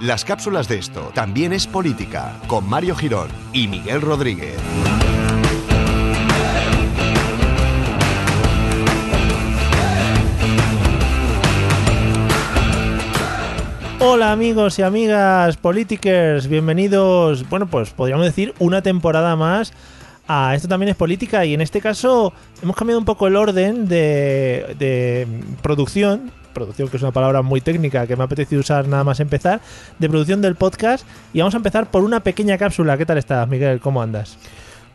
Las cápsulas de esto también es política, con Mario Girón y Miguel Rodríguez. Hola amigos y amigas politikers, bienvenidos, bueno pues podríamos decir una temporada más a Esto también es política y en este caso hemos cambiado un poco el orden de, de producción, producción que es una palabra muy técnica que me ha apetecido usar nada más empezar, de producción del podcast y vamos a empezar por una pequeña cápsula. ¿Qué tal estás Miguel? ¿Cómo andas?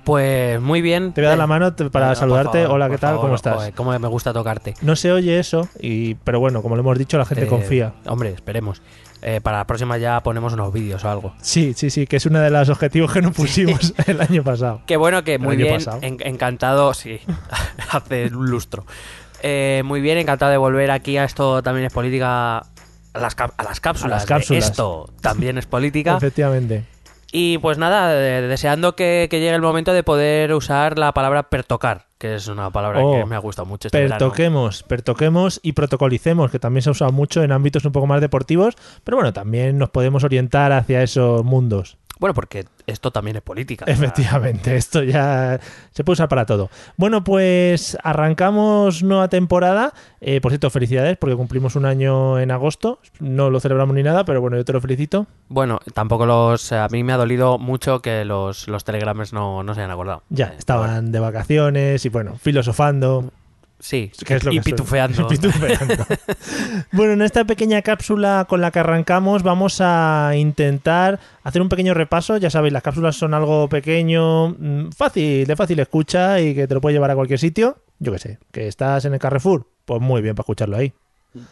Pues muy bien. Te voy a dar la mano te- para No, saludarte. favor, Hola, ¿qué tal? favor. ¿Cómo estás? Joder, cómo me gusta tocarte. No se oye eso, y, pero bueno, como lo hemos dicho, la gente Eh, confía. Hombre, esperemos. Eh, para la próxima ya ponemos unos vídeos o algo. Sí, sí, sí, que es uno de los objetivos que nos pusimos el año pasado. Qué bueno que muy bien, en- encantado, sí, hace un lustro. Eh, muy bien, encantado de volver aquí a esto también es política, a las, a las cápsulas. A las de cápsulas. Esto también es política. Efectivamente. Y pues nada, eh, deseando que, que llegue el momento de poder usar la palabra pertocar, que es una palabra Oh, que me ha gustado mucho este verano. Pertoquemos, pertoquemos y protocolicemos, que también se ha usado mucho en ámbitos un poco más deportivos, pero bueno, también nos podemos orientar hacia esos mundos. Bueno, porque esto también es política. Efectivamente, esto ya se puede usar para todo. Bueno, pues arrancamos nueva temporada. Eh, por cierto, felicidades porque cumplimos un año en agosto. No lo celebramos ni nada, pero bueno, yo te lo felicito. Bueno, tampoco los. A mí me ha dolido mucho que los, los telegrames no, no se hayan acordado. Ya, estaban de vacaciones y bueno, filosofando. Sí, que es lo y que pitufeando. pitufeando. bueno, en esta pequeña cápsula con la que arrancamos vamos a intentar hacer un pequeño repaso. Ya sabéis, las cápsulas son algo pequeño, mm, fácil, de fácil escucha y que te lo puede llevar a cualquier sitio. Yo qué sé, que estás en el Carrefour, pues muy bien para escucharlo ahí.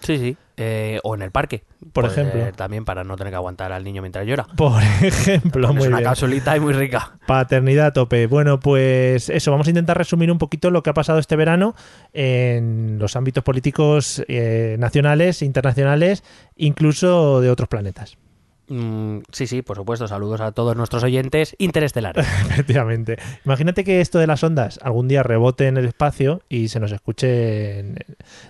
Sí, sí. Eh, o en el parque. Por ejemplo. También para no tener que aguantar al niño mientras llora. Por ejemplo, Es muy una bien. y muy rica. Paternidad a tope. Bueno, pues eso, vamos a intentar resumir un poquito lo que ha pasado este verano en los ámbitos políticos eh, nacionales, internacionales, incluso de otros planetas. Mm, sí, sí, por supuesto. Saludos a todos nuestros oyentes interestelares. Efectivamente. Imagínate que esto de las ondas algún día rebote en el espacio y se nos escuche en-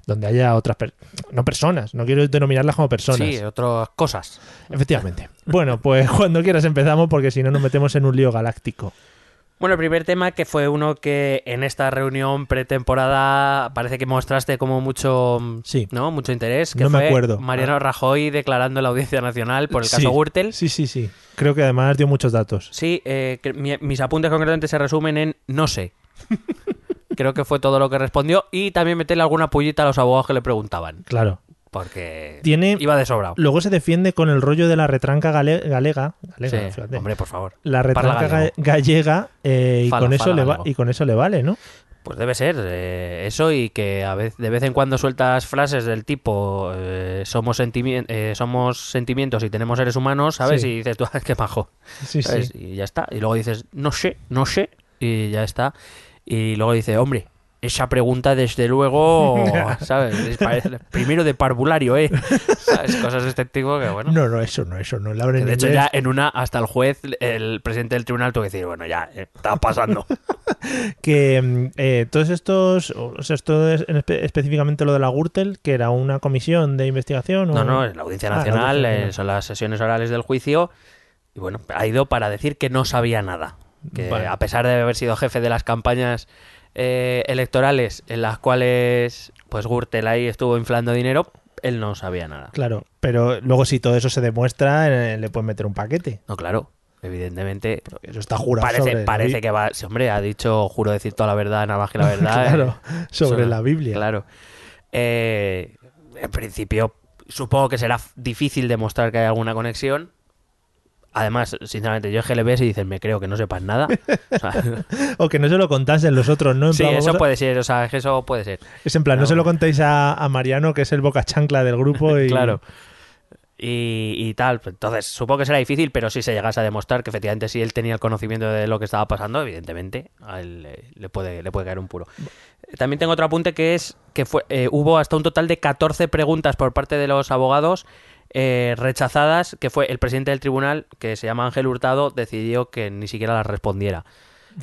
donde haya otras per- no personas, no quiero denominarlas como personas. Sí, otras cosas. Efectivamente. Bueno, pues cuando quieras empezamos porque si no nos metemos en un lío galáctico. Bueno, el primer tema que fue uno que en esta reunión pretemporada parece que mostraste como mucho, mm, Sí. ¿no? mucho interés, que No me fue acuerdo. Mariano Rajoy declarando en la Audiencia Nacional por el Sí, caso Gürtel. Sí, sí, sí. Creo que además dio muchos datos. Sí, eh, que mi- mis apuntes concretamente se resumen en no sé. Creo que fue todo lo que respondió y también meterle alguna pullita a los abogados que le preguntaban, Claro. Porque Tiene- iba de sobrado. Luego se defiende con el rollo de la retranca gale- galega. galega, Sí, fíjate. hombre, por favor. la retranca ga- gallega eh, y, Fala, con eso fala le va- y con eso le vale, ¿no? Pues debe ser eh, eso y que a vez, de vez en cuando sueltas frases del tipo eh, somos, sentimi- eh, somos sentimientos y tenemos seres humanos, ¿sabes? Sí. Y dices tú, "Ah, qué majo. Sí, ¿sabes? sí. Y ya está. Y luego dices, no sé, no sé. Y ya está. Y luego dice, hombre, esa pregunta desde luego, ¿sabes? Primero de parvulario, ¿eh? ¿Sabes? Cosas de este tipo que bueno. No, no, eso no, eso no. Que de hecho ya en una, hasta el juez, el presidente del tribunal tuvo que decir, bueno, ya, eh, está pasando. que mm, eh, todos estos, o sea, esto es en espe- específicamente lo de la Gürtel, que era una comisión de investigación. o- No, no, en la Audiencia Ah, la Nacional Audiencia eh, Nacional. son las sesiones orales del juicio y bueno, ha ido para decir que no sabía nada. Que Vale. a pesar de haber sido jefe de las campañas eh, electorales en las cuales pues Gürtel ahí estuvo inflando dinero, él no sabía nada. Claro, pero luego si todo eso se demuestra, eh, le pueden meter un paquete. No, claro, evidentemente. Eso está jurado Parece, sobre parece que va. sí, hombre, ha dicho, juro decir toda la verdad, nada más que la verdad. Claro, eh, sobre eso- la Biblia. Claro. Eh, en principio, supongo que será difícil demostrar que hay alguna conexión. Además, sinceramente, yo es que le ves y dices, me creo que no sepas nada. O sea, O que no se lo contasen los otros, ¿no? En sí, plan, eso a- puede ser, o sea, eso puede ser. Es en plan, no se lo contéis a, a Mariano, que es el boca chancla del grupo. Y... Claro. Y, y tal, entonces supongo que será difícil, pero si se llegase a demostrar que efectivamente si él tenía el conocimiento de lo que estaba pasando, evidentemente a él le, le puede, le puede caer un puro. También tengo otro apunte que es que fue, eh, hubo hasta un total de 14 preguntas por parte de los abogados eh, rechazadas, que fue el presidente del tribunal, que se llama Ángel Hurtado, decidió que ni siquiera las respondiera.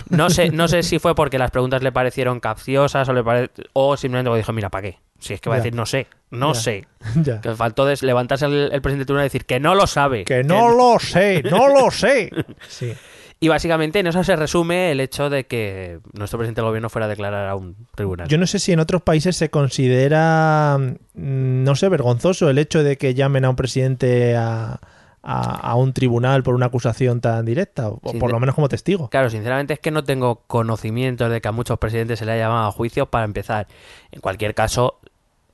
No sé, no sé si fue porque las preguntas le parecieron capciosas o, le pare- o simplemente dijo, mira, ¿para qué? Si es que va a decir, no sé, no Ya. sé. Ya. Que faltó des- levantarse el, el presidente del tribunal y decir que no lo sabe. Que no lo sé, no lo sé. Sí. Y básicamente en eso se resume el hecho de que nuestro presidente del gobierno fuera a declarar a un tribunal. Yo no sé si en otros países se considera, mm, no sé, vergonzoso el hecho de que llamen a un presidente a, a- a un tribunal por una acusación tan directa, o por lo menos como testigo. Claro, sinceramente es que no tengo conocimiento de que a muchos presidentes se le haya llamado a juicio para empezar. En cualquier caso,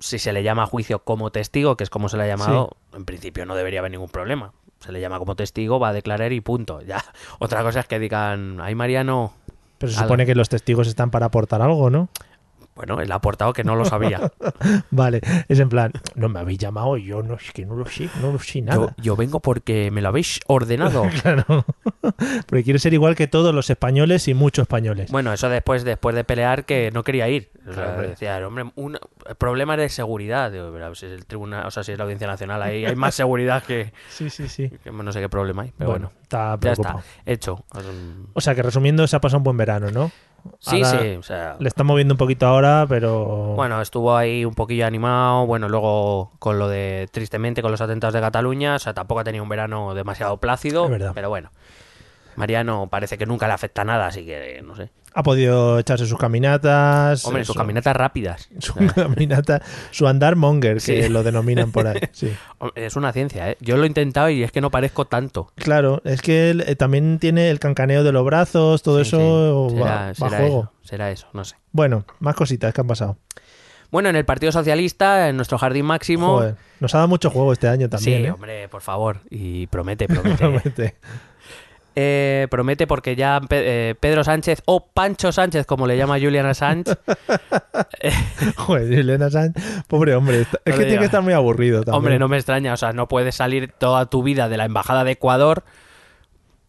si se le llama a juicio como testigo, que es como se le ha llamado, en principio no debería haber ningún problema. Se le llama como testigo, va a declarar y punto. Ya. Otra cosa es que digan, ay Mariano, Pero se Algo. supone que los testigos están para aportar algo, ¿no? bueno, él ha aportado que no lo sabía. Vale, es en plan, no me habéis llamado, yo no, es que no lo sé, no lo sé yo, nada. yo vengo porque me lo habéis ordenado. Claro. Porque quiere ser igual que todos los españoles y muchos españoles. Bueno, eso después, después de pelear que no quería ir. Claro. decía, hombre, un problema de seguridad. Digo, pero si es el tribunal, o sea, si es la audiencia nacional, ahí hay más seguridad que, Sí, sí, sí. que no sé qué problema hay. Pero bueno, está ya está, hecho. O sea que resumiendo, se ha pasado un buen verano, ¿no? Sí, Ahora sí, o sea, Le están moviendo un poquito ahora, pero. bueno, estuvo ahí un poquillo animado. Bueno, luego con lo de, tristemente, con los atentados de Cataluña, o sea, tampoco ha tenido un verano demasiado plácido. Es verdad. Pero bueno, Mariano parece que nunca le afecta nada, así que no sé. Ha podido echarse sus caminatas. Hombre, sus su- caminatas rápidas. Su caminata, su andar monger, que Sí. lo denominan por ahí. Sí. Es una ciencia, ¿eh? Yo lo he intentado y es que no parezco tanto. Claro, es que él, eh, también tiene el cancaneo de los brazos, todo Sí, eso va, Será, va juego. eso, será eso, no sé. Bueno, más cositas que han pasado. Bueno, en el Partido Socialista, en nuestro jardín máximo. Joder, nos ha dado mucho juego este año también. sí, ¿eh? hombre, por favor. Y promete, promete. Realmente. Eh, promete porque ya eh, Pedro Sánchez, o Pancho Sánchez, como le llama Julian Assange, Joder, Elena Sánchez, pobre hombre, es No que tiene que estar muy aburrido también. hombre, no me extraña. O sea, no puedes salir toda tu vida de la embajada de Ecuador.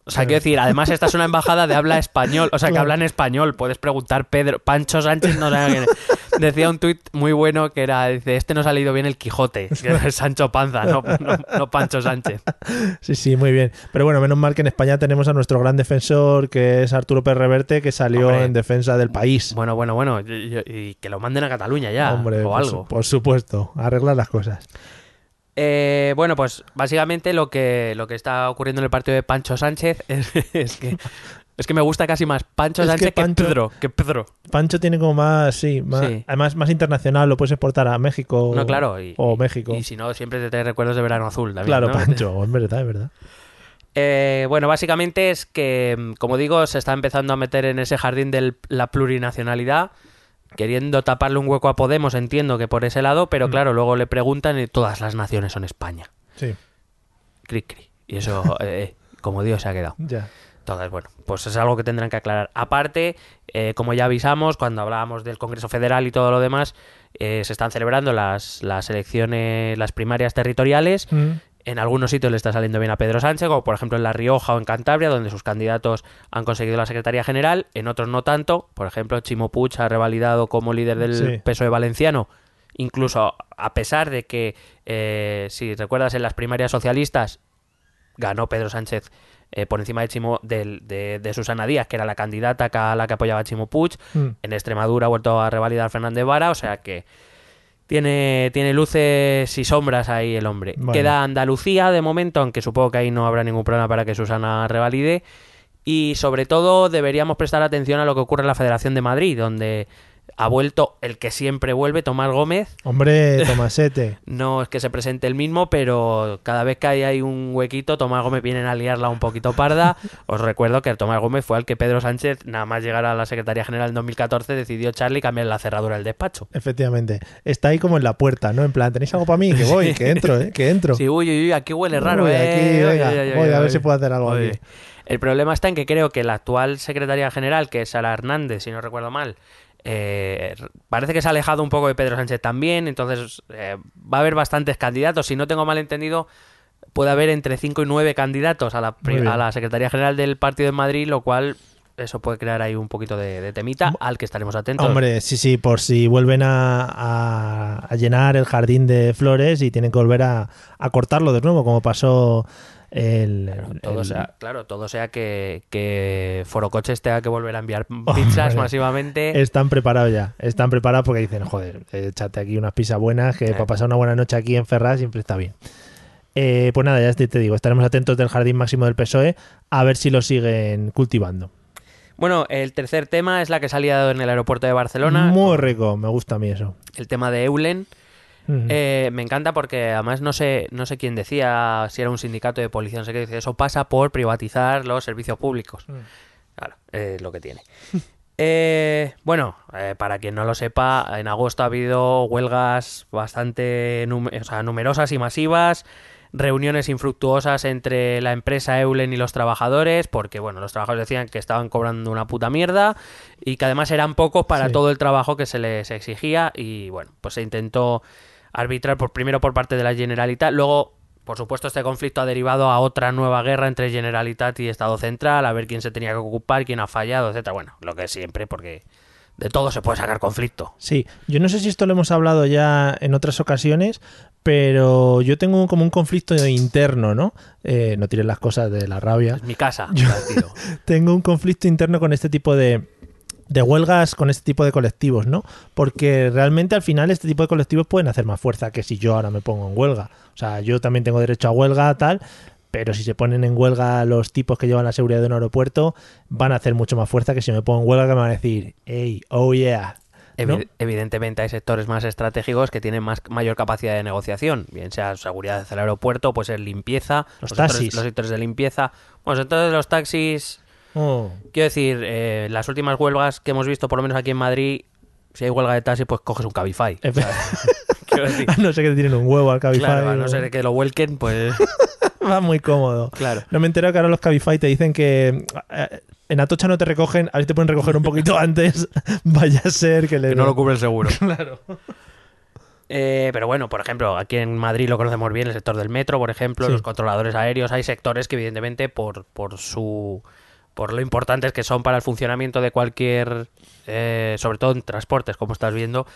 O sea, quiero decir, además esta es una embajada de habla español, o sea, que Claro. habla en español. Puedes preguntar, Pedro, Pancho Sánchez no sabe quién es. Decía un tuit muy bueno que era, dice, este no ha salido bien el Quijote, que es Sancho Panza, no, no, no Pancho Sánchez. Sí, sí, muy bien. Pero bueno, menos mal que en España tenemos a nuestro gran defensor, que es Arturo Pérez Reverte, que salió Hombre. en defensa del país. Bueno, bueno, bueno, y, y- y que lo manden a Cataluña ya, Hombre, o por, algo. su- por supuesto, arreglar las cosas. Eh, bueno, pues básicamente lo que, lo que está ocurriendo en el partido de Pancho Sánchez es, es que es que me gusta casi más Pancho Es Sánchez que, Pancho- Pedro, que Pedro. Pancho tiene como más, sí, más, Sí. además más internacional, lo puedes exportar a México No, claro. Y, o México. Y si no, siempre te trae recuerdos de verano azul también. claro, ¿no? Pancho, es verdad, es verdad. Eh, bueno, básicamente es que, mm, como digo, se está empezando a meter en ese jardín de la plurinacionalidad, queriendo taparle un hueco a Podemos, entiendo que por ese lado, pero Mm. claro, luego le preguntan y todas las naciones son España. Sí, Cri, cri. Y eso, eh, como Dios se ha quedado. ya. Entonces, bueno, pues es algo que tendrán que aclarar. Aparte, eh, como ya avisamos, cuando hablábamos del Congreso Federal y todo lo demás, eh, se están celebrando las, las elecciones, las primarias territoriales. Mm, En algunos sitios le está saliendo bien a Pedro Sánchez, como por ejemplo en La Rioja o en Cantabria, donde sus candidatos han conseguido la Secretaría General. En otros no tanto. Por ejemplo, Chimo Puig ha revalidado como líder del Sí. PSOE valenciano. Incluso a pesar de que, eh, si recuerdas, en las primarias socialistas ganó Pedro Sánchez eh, por encima de, Chimo, de, de Susana Díaz, que era la candidata a la que apoyaba a Chimo Puig. mm. En Extremadura ha vuelto a revalidar Fernández Vara, o sea que tiene, tiene luces y sombras ahí el hombre. Bueno. Queda Andalucía de momento, aunque supongo que ahí no habrá ningún problema para que Susana revalide. Y sobre todo deberíamos prestar atención a lo que ocurre en la Federación de Madrid, donde ha vuelto el que siempre vuelve, Tomás Gómez. Hombre, Tomasete. No es que se presente el mismo, pero cada vez que hay, hay un huequito, Tomás Gómez viene a liarla un poquito parda. Os recuerdo que Tomás Gómez fue al que Pedro Sánchez, nada más llegar a la Secretaría General en 2014, decidió Charlie cambiar la cerradura del despacho. Efectivamente. Está ahí como en la puerta, ¿no? En plan, ¿tenéis algo para mí? Que voy, que entro, ¿eh? Que entro. Sí, uy, uy, uy, aquí huele raro, Uy, ¿eh? venga, voy a ver si puedo hacer algo aquí. El problema está en que creo que la actual secretaria general, que es Sara Hernández, si no recuerdo mal, eh, parece que se ha alejado un poco de Pedro Sánchez también, entonces eh, va a haber bastantes candidatos. Si no tengo mal entendido, puede haber entre 5 y 9 candidatos a la, a Secretaría General del Partido de Madrid, lo cual eso puede crear ahí un poquito de, de temita al que estaremos atentos. Hombre, sí, sí, por si vuelven a, a- a llenar el jardín de flores y tienen que volver a, a cortarlo de nuevo, como pasó el... Todo el- sea, claro, todo sea que, que Forocoches tenga que volver a enviar pizzas masivamente. Están preparados ya, están preparados porque dicen, joder, échate aquí unas pizzas buenas, que Eh. para pasar una buena noche aquí en Ferraz siempre está bien. Eh, pues nada, ya te, te digo, estaremos atentos del jardín máximo del PSOE a ver si lo siguen cultivando. Bueno, el tercer tema es la que liado en el aeropuerto de Barcelona. Muy rico, me gusta a mí eso. El tema de Eulen. Eh, me encanta porque además no sé, no sé quién decía, si era un sindicato de policía, no sé qué, dice, eso pasa por privatizar los servicios públicos. Mm. Claro, es lo que tiene. Eh, bueno, eh, para quien no lo sepa, en agosto ha habido huelgas bastante o sea, numerosas y masivas, reuniones infructuosas entre la empresa Eulen y los trabajadores, porque bueno, los trabajadores decían que estaban cobrando una puta mierda y que además eran pocos para Sí. todo el trabajo que se les exigía y bueno, pues se intentó arbitrar por primero por parte de la Generalitat, luego por supuesto este conflicto ha derivado a otra nueva guerra entre Generalitat y Estado Central, a ver quién se tenía que ocupar, quién ha fallado, etcétera. Bueno, lo que siempre porque de todo se puede sacar conflicto. Sí, yo no sé si esto lo hemos hablado ya en otras ocasiones, pero yo tengo como un conflicto interno, ¿no? Eh, no tires las cosas de la rabia. Es mi casa, Yo- tengo un conflicto interno con este tipo de, de huelgas, con este tipo de colectivos, ¿no? Porque realmente al final este tipo de colectivos pueden hacer más fuerza que si yo ahora me pongo en huelga. O sea, yo también tengo derecho a huelga, tal, pero si se ponen en huelga los tipos que llevan la seguridad de un aeropuerto, van a hacer mucho más fuerza que si me pongo en huelga que me van a decir, hey, oh yeah. Evidentemente hay sectores más estratégicos que tienen más mayor capacidad de negociación, bien sea seguridad del aeropuerto, puede ser limpieza, Los sectores, taxis. los sectores de limpieza. Bueno, los sectores de los taxis, Oh, quiero decir, eh, las últimas huelgas que hemos visto, por lo menos aquí en Madrid, si hay huelga de taxi, pues coges un Cabify. Quiero decir, a no ser que te tienen un huevo al Cabify. claro, a no ser que lo vuelquen, pues Va muy cómodo. claro. No me entero que ahora los Cabify te dicen que eh, en Atocha no te recogen, a ver si te pueden recoger un poquito antes. Vaya a ser que le. Que no lo cubre el seguro. Claro. Eh, pero bueno, por ejemplo, aquí en Madrid lo conocemos bien, el sector del metro, por ejemplo, Sí. los controladores aéreos, hay sectores que evidentemente por, por su por lo importantes que son para el funcionamiento de cualquier, eh, sobre todo en transportes, como estás viendo,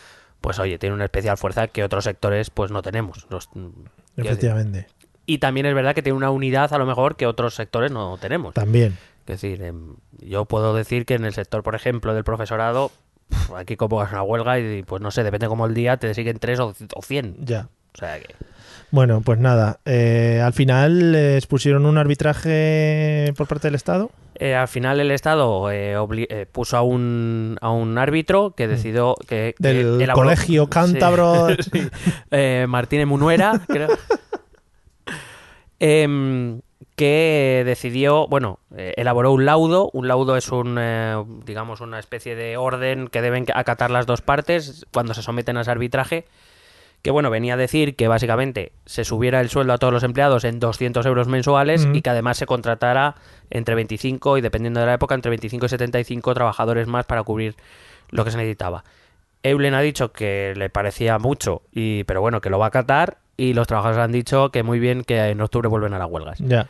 pues oye, tiene una especial fuerza que otros sectores pues no tenemos. Los- decir. Efectivamente. y también es verdad que tiene una unidad a lo mejor que otros sectores no tenemos. También. Es decir, em, yo puedo decir que en el sector, por ejemplo, del profesorado, aquí convocas una huelga y pues no sé, depende como el día, te siguen tres o, cien. Ya. O sea que... Bueno, pues nada. eh, al final les pusieron un arbitraje por parte del Estado. Eh, al final el Estado eh, eh, puso a un, a un árbitro que decidió que... que Del elaboró- colegio cántabro. Sí, sí. Eh, Martínez Munuera, creo. Em, que decidió, bueno, eh, elaboró un laudo. Un laudo es un, digamos, una especie de orden que deben acatar las dos partes cuando se someten a ese arbitraje. Que bueno, venía a decir que básicamente se subiera el sueldo a todos los empleados en 200 euros mensuales y que además se contratara entre 25 y dependiendo de la época, entre 25 y 75 trabajadores más para cubrir lo que se necesitaba. Eulen ha dicho que le parecía mucho, y, pero bueno, que lo va a acatar. Y los trabajadores han dicho que muy bien que en octubre vuelven a las huelgas. ya.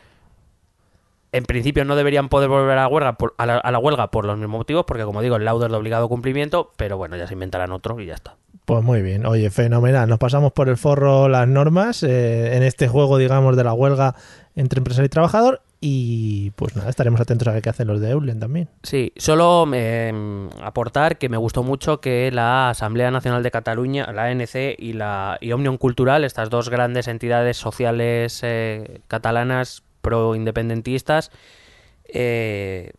En principio no deberían poder volver a la huelga por, a la, a la huelga por los mismos motivos, porque como digo, el laudo es de obligado cumplimiento, pero bueno, ya se inventarán otro y ya está. Pues muy bien. Oye, fenomenal. Nos pasamos por el forro las normas eh, en este juego, digamos, de la huelga entre empresario y trabajador. Y pues nada, estaremos atentos a ver qué hacen los de Eulen también. Sí, solo eh, aportar que me gustó mucho que la Asamblea Nacional de Cataluña, la ANC y la y Cultural, estas dos grandes entidades sociales eh, catalanas pro-independentistas, eh,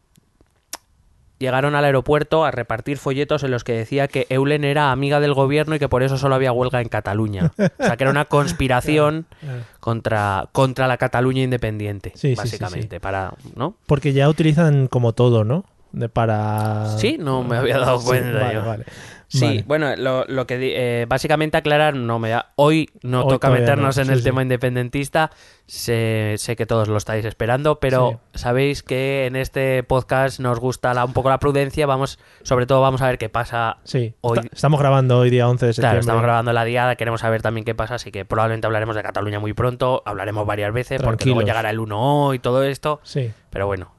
llegaron al aeropuerto a repartir folletos en los que decía que Eulen era amiga del gobierno y que por eso solo había huelga en Cataluña. O sea, que era una conspiración Claro. contra, contra la Cataluña independiente, Sí, sí, sí, básicamente, sí. para, ¿no? Porque ya utilizan como todo, ¿no? De para. Sí, no me había dado Sí, cuenta vale, yo. vale. Sí, Vale. bueno, lo, lo que eh, básicamente aclarar, no me da, hoy no Hoy toca meternos no, en sí, el sí. tema independentista, sé, sé que todos lo estáis esperando, pero sabéis que en este podcast nos gusta la- un poco la prudencia, vamos, sobre todo vamos a ver qué pasa Sí, hoy. Esta- estamos grabando hoy día 11 de septiembre. Claro, estamos grabando la diada, queremos saber también qué pasa, así que probablemente hablaremos de Cataluña muy pronto, hablaremos varias veces, porque luego llegará el 1 y todo esto, Sí, pero bueno,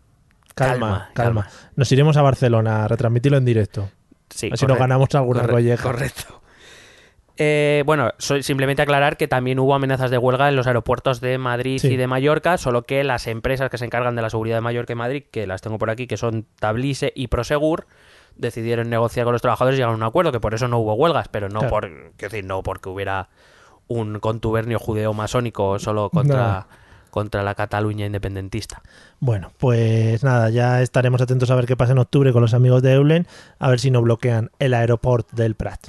calma, Calma, calma, Nos iremos a Barcelona a retransmitirlo en directo. sí. Así nos ganamos alguna corre- colleja. Correcto. Eh, bueno, simplemente aclarar que también hubo amenazas de huelga en los aeropuertos de Madrid Sí. y de Mallorca, solo que las empresas que se encargan de la seguridad de Mallorca y Madrid, que las tengo por aquí, que son Tablise y Prosegur, decidieron negociar con los trabajadores y llegaron a un acuerdo, que por eso no hubo huelgas, pero no Claro. por, decir, no porque hubiera un contubernio judeo-masónico solo contra, contra la Cataluña independentista. Bueno, pues nada, ya estaremos atentos a ver qué pasa en octubre con los amigos de Eulen, a ver si no bloquean el aeropuerto del Prat.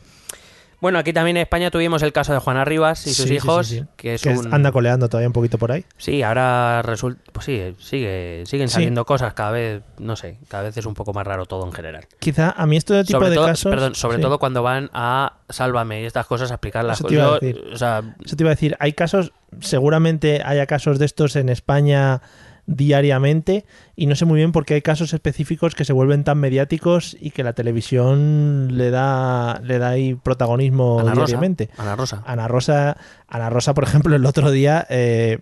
Bueno, aquí también en España tuvimos el caso de Juana Rivas y sus Sí, hijos, sí, sí. que es Que es- un... anda coleando todavía un poquito por ahí. Sí, ahora resulta. Pues sí, sigue, siguen saliendo cosas cada vez, no sé, cada vez es un poco más raro todo en general. Quizá a mí este tipo sobre de todo, casos... perdón, sobre todo cuando van a Sálvame y estas cosas a explicar las Eso te iba a cosas. Yo, decir. o sea, Eso te iba a decir, hay casos, seguramente haya casos de estos en España diariamente y no sé muy bien por qué hay casos específicos que se vuelven tan mediáticos y que la televisión le da le da ahí protagonismo Ana Rosa. diariamente. Ana Rosa. Ana Rosa, Ana Rosa, por ejemplo, el otro día eh,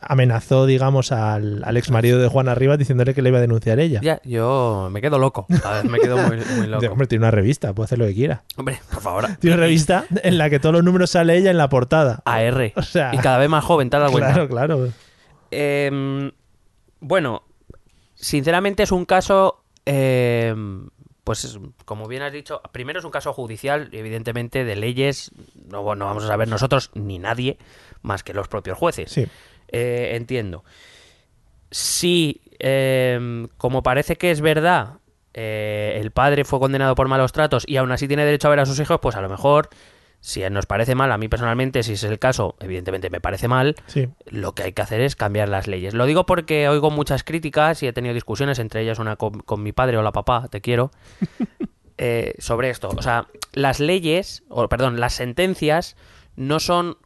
amenazó, digamos, al, al ex marido de Juana Rivas diciéndole que le iba a denunciar ella. Ya, yo me quedo loco. A ver, me quedo muy, muy loco. De, hombre, tiene una revista, puede hacer lo que quiera. Hombre, por favor. Tiene una revista en la que todos los números sale ella en la portada. AR. O sea, y cada vez más joven, dado cuenta. claro, claro. Eh, bueno, sinceramente es un caso, eh, pues como bien has dicho, primero es un caso judicial, evidentemente de leyes, no, no vamos a saber nosotros ni nadie más que los propios jueces. Sí. Eh, entiendo. Si, eh, como parece que es verdad, eh, el padre fue condenado por malos tratos y aún así tiene derecho a ver a sus hijos, pues a lo mejor, si nos parece mal, a mí personalmente, si es el caso, evidentemente me parece mal, Sí. lo que hay que hacer es cambiar las leyes. Lo digo porque oigo muchas críticas y he tenido discusiones, entre ellas una con, con mi padre o la papá, te quiero, eh, sobre esto. O sea, las leyes, o perdón, las sentencias no son...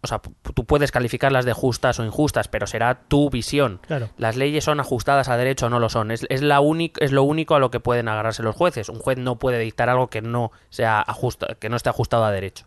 O sea, tú puedes calificarlas de justas o injustas, pero será tu visión. Claro. Las leyes son ajustadas a derecho o no lo son. Es, es, la es lo único a lo que pueden agarrarse los jueces. Un juez no puede dictar algo que no, sea ajusta, que no esté ajustado a derecho.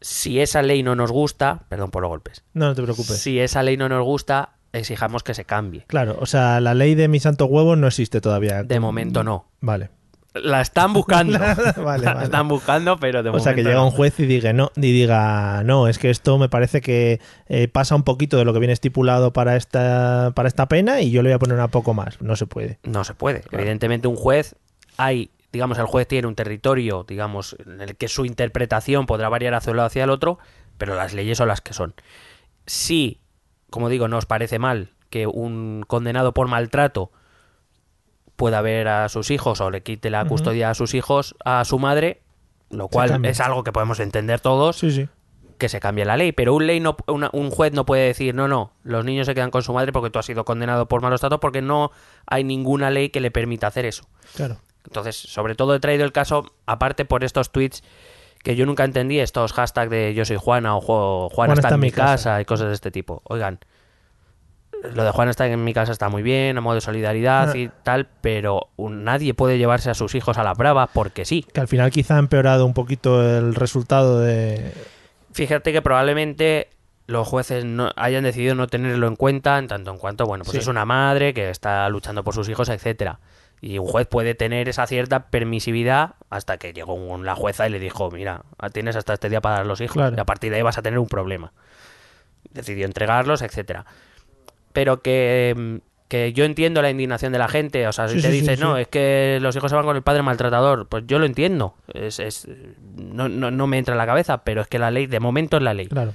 Si esa ley no nos gusta, perdón por los golpes, No, no te preocupes. si esa ley no nos gusta, exijamos que se cambie. Claro, o sea, la ley de mi santo huevo no existe todavía. De momento no. Vale. La están buscando. Vale, la vale. están buscando, pero de O sea, que llega no. un juez y diga no, y diga, no, es que esto me parece que eh, pasa un poquito de lo que viene estipulado para esta, para esta pena y yo le voy a poner una poco más. No se puede. No se puede. Evidentemente un juez hay, digamos, el juez tiene un territorio, digamos, en el que su interpretación podrá variar hacia un lado hacia el otro, pero las leyes son las que son. Si, como digo, no os parece mal que un condenado por maltrato pueda ver a sus hijos o le quite la custodia a sus hijos a su madre, lo cual es algo que podemos entender todos, Sí, sí. que se cambie la ley, pero un, ley no, una- un juez no puede decir, no, no, los niños se quedan con su madre porque tú has sido condenado por malos tratos, porque no hay ninguna ley que le permita hacer eso. Claro. Entonces, sobre todo he traído el caso, aparte por estos tweets que yo nunca entendí, estos hashtags de yo soy Juana o Ju- Juana está, en mi casa. y cosas de este tipo. Oigan, lo de Juana está en mi casa está muy bien, a modo de solidaridad Ah. y tal, pero un- nadie puede llevarse a sus hijos a la brava porque sí. Que al final quizá ha empeorado un poquito el resultado de... Fíjate que probablemente los jueces no hayan decidido no tenerlo en cuenta en tanto en cuanto, bueno, pues Sí. es una madre que está luchando por sus hijos, etcétera. Y un juez puede tener esa cierta permisividad hasta que llegó un- la jueza y le dijo, mira, tienes hasta este día para dar los hijos Claro. y a partir de ahí vas a tener un problema. Decidió entregarlos, etcétera. Pero que, mm, que yo entiendo la indignación de la gente, o sea, si Sí, te sí, dices, sí. no, es que los hijos se van con el padre maltratador, pues yo lo entiendo, es, es- no, no, no me entra en la cabeza, pero es que la ley, de momento es la ley. Claro.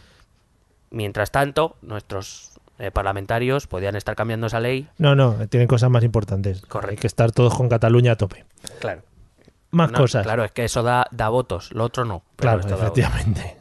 Mientras tanto, nuestros eh, parlamentarios podían estar cambiando esa ley. No, no, tienen cosas más importantes. Correcto. Hay que estar todos con Cataluña a tope. Claro. Más No, cosas. Claro, es que eso da, da votos, lo otro no. pero Claro, efectivamente.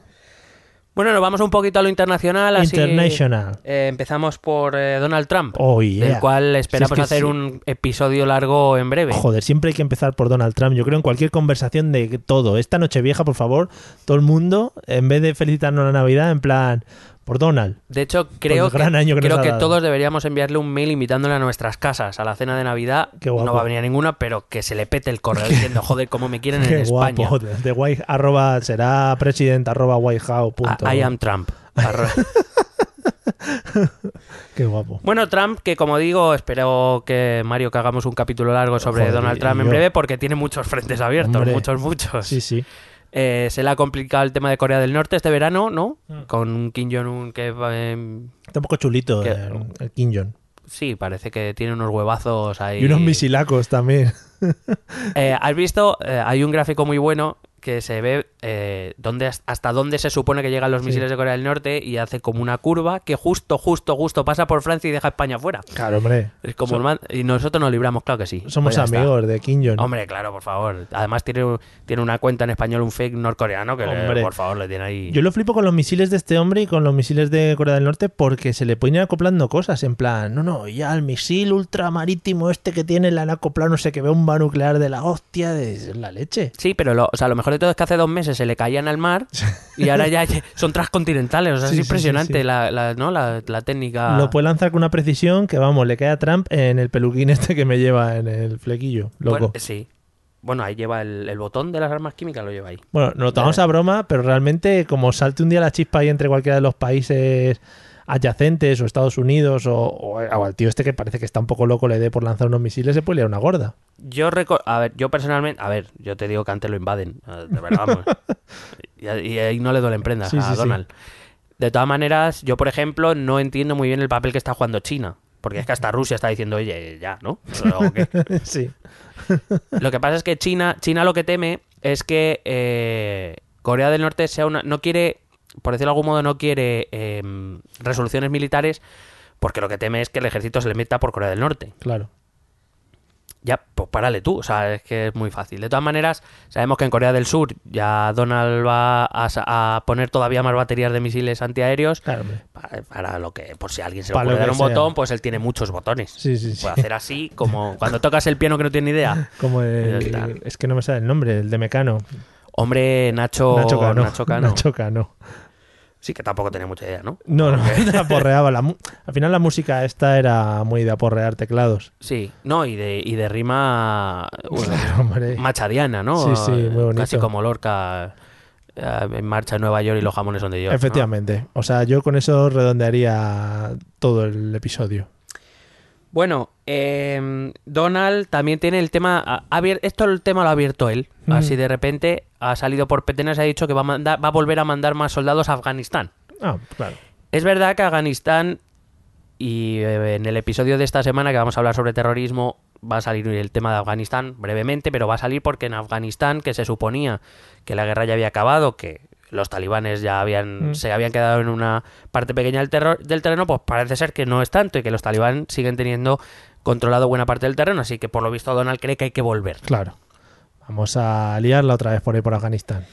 Bueno, nos vamos un poquito a lo internacional. Así, International. eh, empezamos por eh, Donald Trump, Oh, yeah. del cual esperamos Si es que hacer sí. un episodio largo en breve. Joder, siempre hay que empezar por Donald Trump. Yo creo en cualquier conversación de todo. Esta noche vieja, por favor, todo el mundo, en vez de felicitarnos la Navidad, en plan, por Donald. De hecho, creo gran que, año que nos creo que todos deberíamos enviarle un mail invitándole a nuestras casas a la cena de Navidad. Qué guapo. No va a venir a ninguna, pero que se le pete el correo diciendo, joder, cómo me quieren en España. guapo. De white, arroba, será president arroba whitehouse punto. I, I am Trump. Qué guapo. Bueno, Trump, que como digo, espero que Mario que hagamos un capítulo largo sobre Joder, Donald Trump en breve porque tiene muchos frentes abiertos, Hombre. muchos, muchos. Sí, sí. Eh, se le ha complicado el tema de Corea del Norte este verano, ¿no? Mm. Con un Kim Jong-un que eh, Está un poco chulito el, el Kim Jong. sí, parece que tiene unos huevazos ahí. Y unos misilacos también. Eh, ¿Has visto? Eh, hay un gráfico muy bueno que se ve eh, dónde, hasta dónde se supone que llegan los Sí. misiles de Corea del Norte y hace como una curva que justo, justo, justo pasa por Francia y deja a España fuera. Claro, hombre. Es como So- y nosotros nos libramos, claro que sí. Somos Pues está. amigos de Kim Jong. Hombre, claro, por favor. Además tiene, tiene una cuenta en español, un fake norcoreano que, le- Hombre. por favor, le tiene ahí... Yo lo flipo con los misiles de este hombre y con los misiles de Corea del Norte porque se le pueden ir acoplando cosas. En plan, no, no, ya el misil ultramarítimo este que tiene, le han acoplado no sé qué, bomba nuclear de la hostia, de la leche. Sí, pero lo, o sea, lo mejor de todo es que hace dos meses se le caían al mar y ahora ya son transcontinentales. O sea, Sí, es sí, impresionante sí. La, la- ¿no? la, la técnica. Lo puede lanzar con una precisión que, vamos, le cae a Trump en el peluquín este que me lleva en el flequillo. Loco. Bueno, sí. Bueno, ahí lleva el, el botón de las armas químicas, lo lleva ahí. Bueno, nos lo tomamos a broma, pero realmente como salte un día la chispa ahí entre cualquiera de los países adyacentes o Estados Unidos o, o- o al tío este que parece que está un poco loco le dé por lanzar unos misiles, se puede liar una gorda. Yo a ver, yo personalmente, a ver, yo te digo que antes lo invaden, eh, de verdad, vamos. y, y ahí no le duelen prendas Sí, a sí, sí. Donald. De todas maneras, yo por ejemplo no entiendo muy bien el papel que está jugando China, porque es que hasta Rusia está diciendo, oye, ya, ¿no? Sí. Lo que pasa es que China, China lo que teme es que eh, Corea del Norte sea una, no quiere, por decirlo de algún modo, no quiere em, resoluciones militares, porque lo que teme es que el ejército se le meta por Corea del Norte. Claro. Ya, pues párale tú, o sea, es que es muy fácil. De todas maneras, sabemos que en Corea del Sur ya Donald va a, poner todavía más baterías de misiles antiaéreos. Claro. Para, para lo que, por si a alguien se le ocurre dar un sea. botón, pues él tiene muchos botones. Sí, sí, sí. Puede hacer así, como cuando tocas el piano que no tiene idea. Como Ya el, es que no me sale el nombre, el de Mecano. Hombre, Nacho, Nacho Cano. Nacho Cano. Nacho Cano. Sí, que tampoco tenía mucha idea, ¿no? No, no, aporreaba. La mu- Al final la música esta era muy de aporrear teclados. Sí, no, y de, y de rima bueno, machadiana, ¿no? Sí, sí, muy bonito. Casi como Lorca eh, en marcha en Nueva York y los jamones son de Dios. ¿no? Efectivamente. O sea, yo con eso redondearía todo el episodio. Bueno, eh, Donald también tiene el tema. esto el tema lo ha abierto él. Mm. Así de repente ha salido por petenas y ha dicho que va a, mandar, va a volver a mandar más soldados a Afganistán. Ah, claro. Es verdad que Afganistán, y eh, en el episodio de esta semana que vamos a hablar sobre terrorismo, va a salir el tema de Afganistán brevemente, pero va a salir porque en Afganistán, que se suponía que la guerra ya había acabado, que los talibanes ya habían Mm. se habían quedado en una parte pequeña del, terror, del terreno, pues parece ser que no es tanto y que los talibanes siguen teniendo controlado buena parte del terreno, así que por lo visto Donald cree que hay que volver. Claro. Vamos a liarla otra vez por ahí por Afganistán.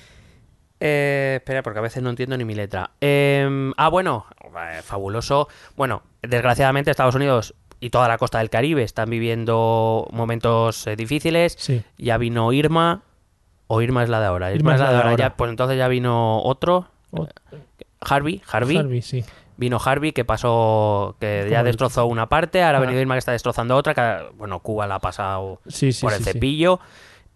Eh, espera, porque a veces no entiendo ni mi letra. Eh, ah, bueno, eh, fabuloso. Bueno, desgraciadamente Estados Unidos y toda la costa del Caribe están viviendo momentos eh, difíciles. Sí. Ya vino Irma, o Irma es la de ahora. Irma, es la de ahora. Ya, pues entonces ya vino otro. Harvey, Harvey. Harvey, sí. Vino Harvey que pasó, que ya destrozó una parte, ahora ha Ah. venido Irma que está destrozando otra, que, bueno, Cuba la ha pasado Sí, sí, por el cepillo.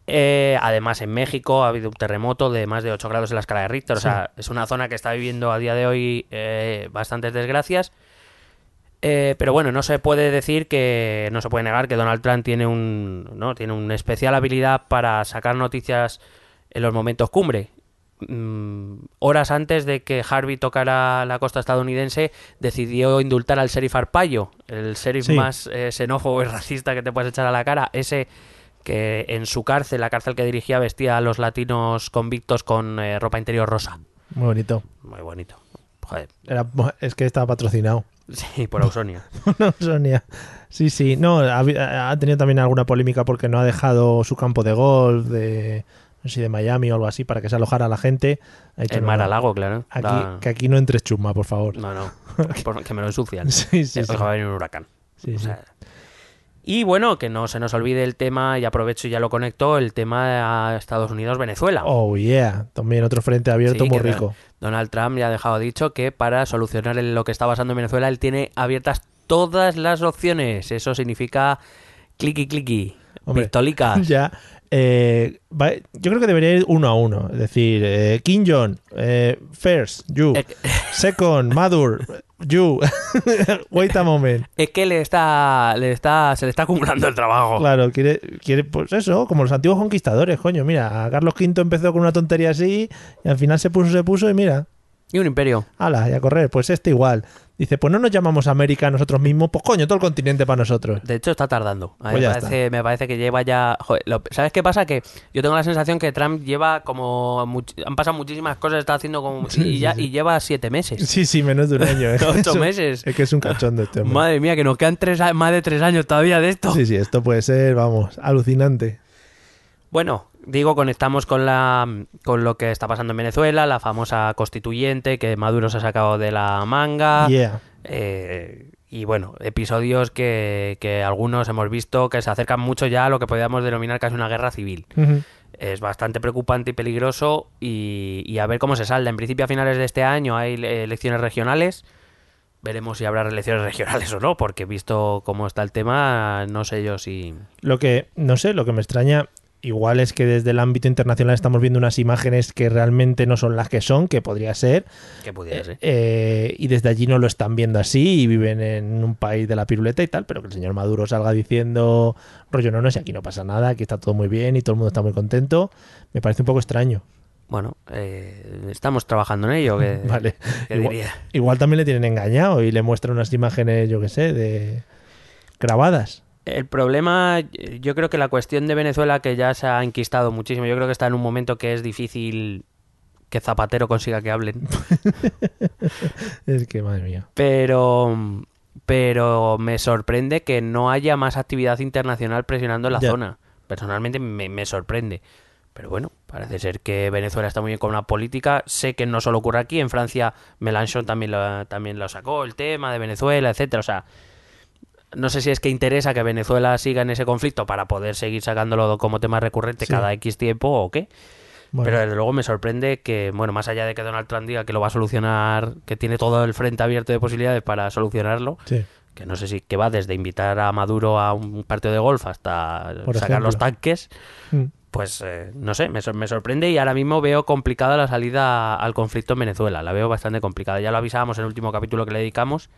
Eh, además, en México ha habido un terremoto de más de 8 grados en la escala de Richter. O sea, es una zona que está viviendo a día de hoy eh, bastantes desgracias. Eh, pero bueno, no se puede decir que. No se puede negar que Donald Trump tiene un. ¿no? Tiene una especial habilidad para sacar noticias en los momentos cumbre. Mm, horas antes de que Harvey tocara la costa estadounidense, decidió indultar al sheriff Arpaio, el sheriff Sí. más eh, xenófobo y racista que te puedes echar a la cara. Ese que en su cárcel, la cárcel que dirigía, vestía a los latinos convictos con eh, ropa interior rosa. Muy bonito. Muy bonito. Joder. Era, es que estaba patrocinado. Sí, por Ausonia. Sí, sí. No, ha, ha tenido también alguna polémica porque no ha dejado su campo de golf de no sé si de Miami o algo así para que se alojara la gente. Ha El no, mar al lago, claro. Aquí, La- Que aquí no entres chusma, por favor. No, no. que me lo ensucian. Sí, sí, Eh, sí. va a venir un huracán. Sí, O sí. Y bueno, que no se nos olvide el tema, y aprovecho y ya lo conecto, el tema a Estados Unidos-Venezuela. Oh, yeah. También otro frente abierto Sí, muy rico. Donald Trump ya ha dejado dicho que para solucionar lo que está pasando en Venezuela, él tiene abiertas todas las opciones. Eso significa cliqui cliqui, Hombre, pistolicas. ya. Eh, va- yo creo que debería ir uno a uno. Es decir, eh, Kim Jong, eh, first, you. Second, Madur, you. Wait a moment. Es que le está, le está, se le está acumulando el trabajo. Claro, quiere, quiere, pues eso, como los antiguos conquistadores, coño. Mira, Carlos V empezó con una tontería así y al final se puso, se puso y mira, Y un imperio. ala, y a correr. Pues este igual. Dice, pues no nos llamamos América nosotros mismos, pues coño, todo el continente para nosotros. De hecho, está tardando. A mí Pues me, parece, me parece que lleva ya. joder, lo- ¿Sabes qué pasa? Que yo tengo la sensación que Trump lleva como. much- Han pasado muchísimas cosas, está haciendo como. Sí, y, sí, ya, sí. y lleva siete meses. Sí, sí, menos de un año. ¿eh? Ocho meses. Es que es un cachondo este hombre. Madre mía, que nos quedan tres, más de tres años todavía de esto. Sí, sí, esto puede ser, vamos, alucinante. Bueno, digo, conectamos con la con lo que está pasando en Venezuela, la famosa constituyente que Maduro se ha sacado de la manga. Yeah. eh, y bueno, episodios que, que algunos hemos visto que se acercan mucho ya a lo que podríamos denominar casi una guerra civil. Es bastante preocupante y peligroso y, y a ver cómo se salda. En principio a finales de este año hay elecciones regionales. Veremos si habrá elecciones regionales o no, porque visto cómo está el tema, no sé yo si... Lo que, no sé, lo que me extraña igual es que desde el ámbito internacional estamos viendo unas imágenes que realmente no son las que son, que podría ser, que pudiera ser. eh, y desde allí no lo están viendo así y viven en un país de la piruleta y tal, pero que el señor Maduro salga diciendo, rollo, no, no, si aquí no pasa nada, aquí está todo muy bien y todo el mundo está muy contento, me parece un poco extraño. Bueno, eh, estamos trabajando en ello, que, Vale. que Igual, diría. igual también le tienen engañado y le muestran unas imágenes, yo qué sé, de grabadas. El problema, yo creo que la cuestión de Venezuela, que ya se ha enquistado muchísimo, yo creo que está en un momento que es difícil que Zapatero consiga que hablen. Es que, madre mía. Pero, pero me sorprende que no haya más actividad internacional presionando la Ya. zona. Personalmente me, me sorprende. Pero bueno, parece ser que Venezuela está muy bien con una política. Sé que no solo ocurre aquí. En Francia, Mélenchon también lo, también lo sacó, el tema de Venezuela, etcétera. O sea, no sé si es que interesa que Venezuela siga en ese conflicto para poder seguir sacándolo como tema recurrente Sí. cada X tiempo o qué. Bueno, Pero desde luego me sorprende que, bueno, más allá de que Donald Trump diga que lo va a solucionar, que tiene todo el frente abierto de posibilidades para solucionarlo, sí. que no sé si que va desde invitar a Maduro a un partido de golf hasta Por sacar ejemplo. los tanques, Mm. pues eh, no sé, me, me sorprende y ahora mismo veo complicada la salida al conflicto en Venezuela, la veo bastante complicada. Ya lo avisábamos en el último capítulo que le dedicamos,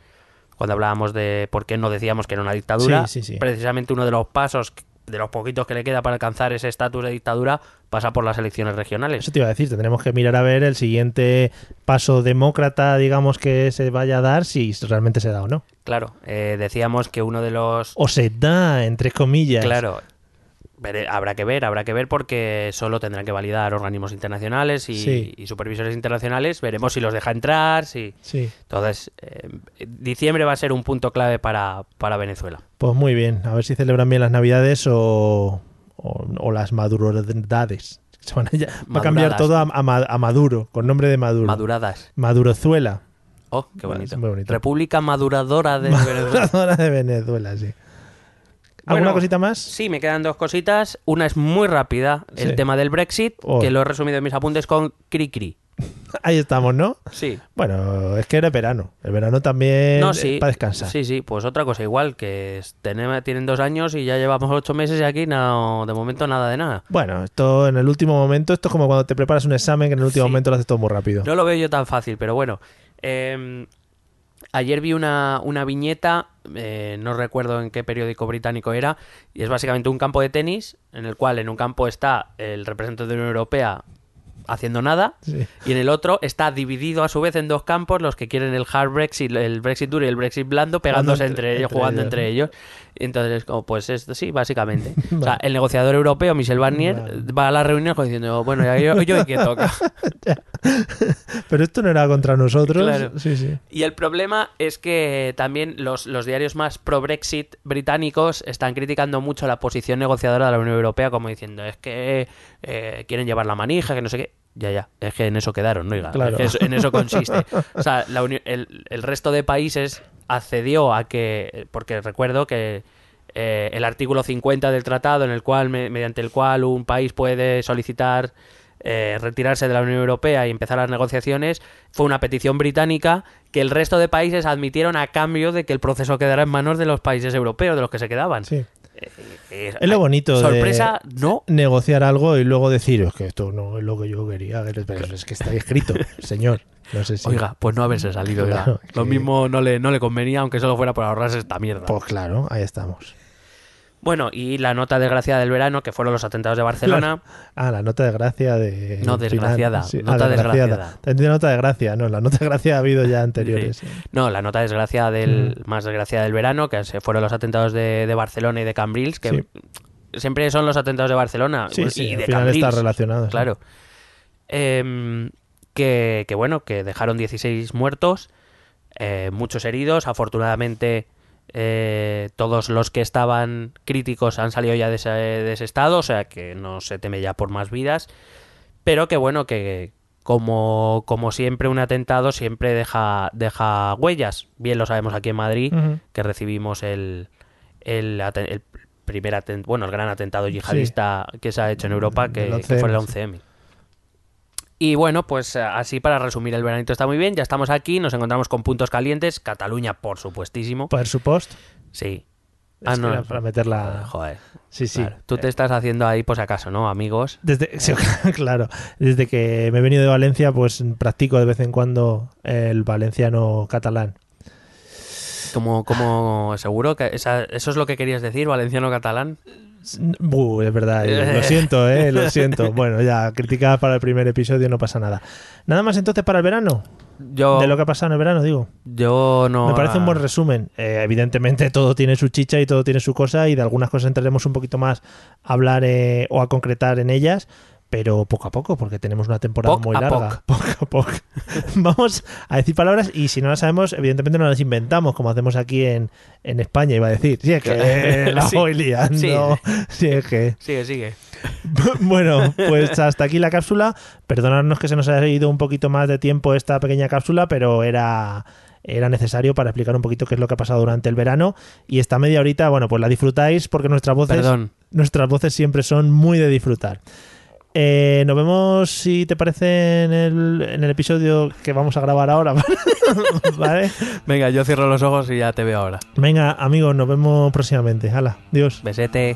cuando hablábamos de por qué no decíamos que era una dictadura. Sí, sí, sí. Precisamente uno de los pasos, de los poquitos que le queda para alcanzar ese estatus de dictadura, pasa por las elecciones regionales. Eso te iba a decir, tendremos que mirar a ver el siguiente paso demócrata, digamos, que se vaya a dar, si realmente se da o no. Claro, eh, decíamos que uno de los... O se da, entre comillas. Claro, habrá que ver, habrá que ver porque solo tendrán que validar organismos internacionales y, Sí. y supervisores internacionales. Veremos si los deja entrar, si... Sí, Entonces, eh, diciembre va a ser un punto clave para, para Venezuela. pues muy bien. A ver si celebran bien las navidades o, o, o las madurodades. Se van a, ya- va a cambiar todo a, a Ma- a Maduro, con nombre de Maduro. Maduradas. Madurozuela. Oh, qué bonito. muy bonito. República Maduradora de Venezuela. Maduradora de Venezuela, sí. ¿Alguna Bueno, cosita más? Sí, me quedan dos cositas. Una es muy rápida, el Sí. tema del Brexit, Oh. que lo he resumido en mis apuntes con cri cri. Ahí estamos, ¿no? Sí. Bueno, es que era verano. El verano también No, sí. para descansar. Sí, sí, pues otra cosa igual, que tenemos- tienen dos años y ya llevamos ocho meses y aquí no, de momento nada de nada. Bueno, esto en el último momento, esto es como cuando te preparas un examen que en el último Sí. momento lo haces todo muy rápido. No lo veo yo tan fácil, pero bueno. Eh, ayer vi una, una viñeta, eh, no recuerdo en qué periódico británico era, y es básicamente un campo de tenis, en el cual en un campo está el representante de la Unión Europea haciendo nada, Sí. y en el otro está dividido a su vez en dos campos, los que quieren el hard Brexit, el Brexit duro y el Brexit blando, pegándose entre, entre- ellos, jugando ellos, entre ellos. Entonces, como, pues esto sí, básicamente. O sea, el negociador europeo, Michel Barnier, Vale. va a la reunión diciendo, bueno, ya yo, yo ¿y quién toca. Pero esto no era contra nosotros. Claro. Sí, sí. Y el problema es que también los, los diarios más pro-Brexit británicos están criticando mucho la posición negociadora de la Unión Europea, como diciendo, es que eh, quieren llevar la manija, que no sé qué. Ya, ya, es que en eso quedaron, ¿no? Claro. es que eso- en eso consiste. O sea, la el, el resto de países accedió a que, porque recuerdo que eh, el artículo 50 del tratado, en el cual, me- mediante el cual un país puede solicitar eh, retirarse de la Unión Europea y empezar las negociaciones, fue una petición británica que el resto de países admitieron a cambio de que el proceso quedara en manos de los países europeos, de los que se quedaban. Sí. Eh, Es lo bonito de- Sorpresa, no. Negociar algo y luego decir, es que esto no es lo que yo quería. Pero es que está escrito, señor. No sé si. Oiga, pues no haberse salido. Claro, Lo que- mismo no le, no le convenía, aunque solo fuera por ahorrarse esta mierda. Pues claro, ahí estamos. Bueno, y la nota desgraciada del verano, que fueron los atentados de Barcelona. Ah, la nota de gracia de. No, desgraciada, nota ah, desgraciada. Entiendo nota de gracia, no, la nota de gracia ha habido ya anteriores. Sí. No, la nota desgraciada del Mm. más desgraciada del verano, que se fueron los atentados de, de Barcelona y de Cambrils, que Sí. siempre son los atentados de Barcelona Sí, y al de final Cambrils. está relacionado. Claro. Em, que, que bueno, que dejaron 16 muertos, eh, muchos heridos. Afortunadamente, eh, todos los que estaban críticos han salido ya de ese, de ese estado, o sea que no se teme ya por más vidas. Pero que bueno, que como, como siempre, un atentado siempre deja, deja huellas. Bien lo sabemos aquí en Madrid, que recibimos el, el, el primer aten- bueno, el gran atentado yihadista que se ha hecho en Europa, que, que fue el 11M, sí. 11M. Y bueno, pues eh, así para resumir, el veranito está muy bien, ya estamos aquí, nos encontramos con puntos calientes, Cataluña, por supuestísimo. Por supuesto. Sí. Es Ah, no, era para meterla. Joder. Sí, sí. Claro, Tú te estás haciendo ahí, pues acaso, ¿no, amigos? Desde, sí, claro, desde que me he venido de Valencia, pues practico de vez en cuando el valenciano catalán. Como, como seguro que esa- eso es lo que querías decir, valenciano-catalán. Es verdad, eh, lo siento, eh, lo siento. Bueno, ya, criticadas para el primer episodio, no pasa nada. Nada más entonces para el verano, Yo, de lo que ha pasado en el verano, digo. yo no. Me parece un buen resumen. Eh, evidentemente todo tiene su chicha y todo tiene su cosa y de algunas cosas entraremos un poquito más a hablar eh, o a concretar en ellas, pero poco a poco, porque tenemos una temporada Poc muy larga. Poco a poco. Vamos a decir palabras y si no las sabemos, evidentemente no las inventamos, como hacemos aquí en, en España, iba a decir. Sí, es que la Sí. voy liando. Sí. Es que... Sigue, sigue. Bueno, pues hasta aquí la cápsula. Perdonadnos que se nos haya ido un poquito más de tiempo esta pequeña cápsula, pero era, era necesario para explicar un poquito qué es lo que ha pasado durante el verano. Y esta media horita, bueno, pues la disfrutáis porque nuestras voces, Perdón. nuestras voces siempre son muy de disfrutar. Eh, nos vemos, si te parece, en el, en el episodio que vamos a grabar ahora. ¿Vale? Venga, yo cierro los ojos y ya te veo ahora. Venga, amigos, nos vemos próximamente. Hala, Dios. Besete.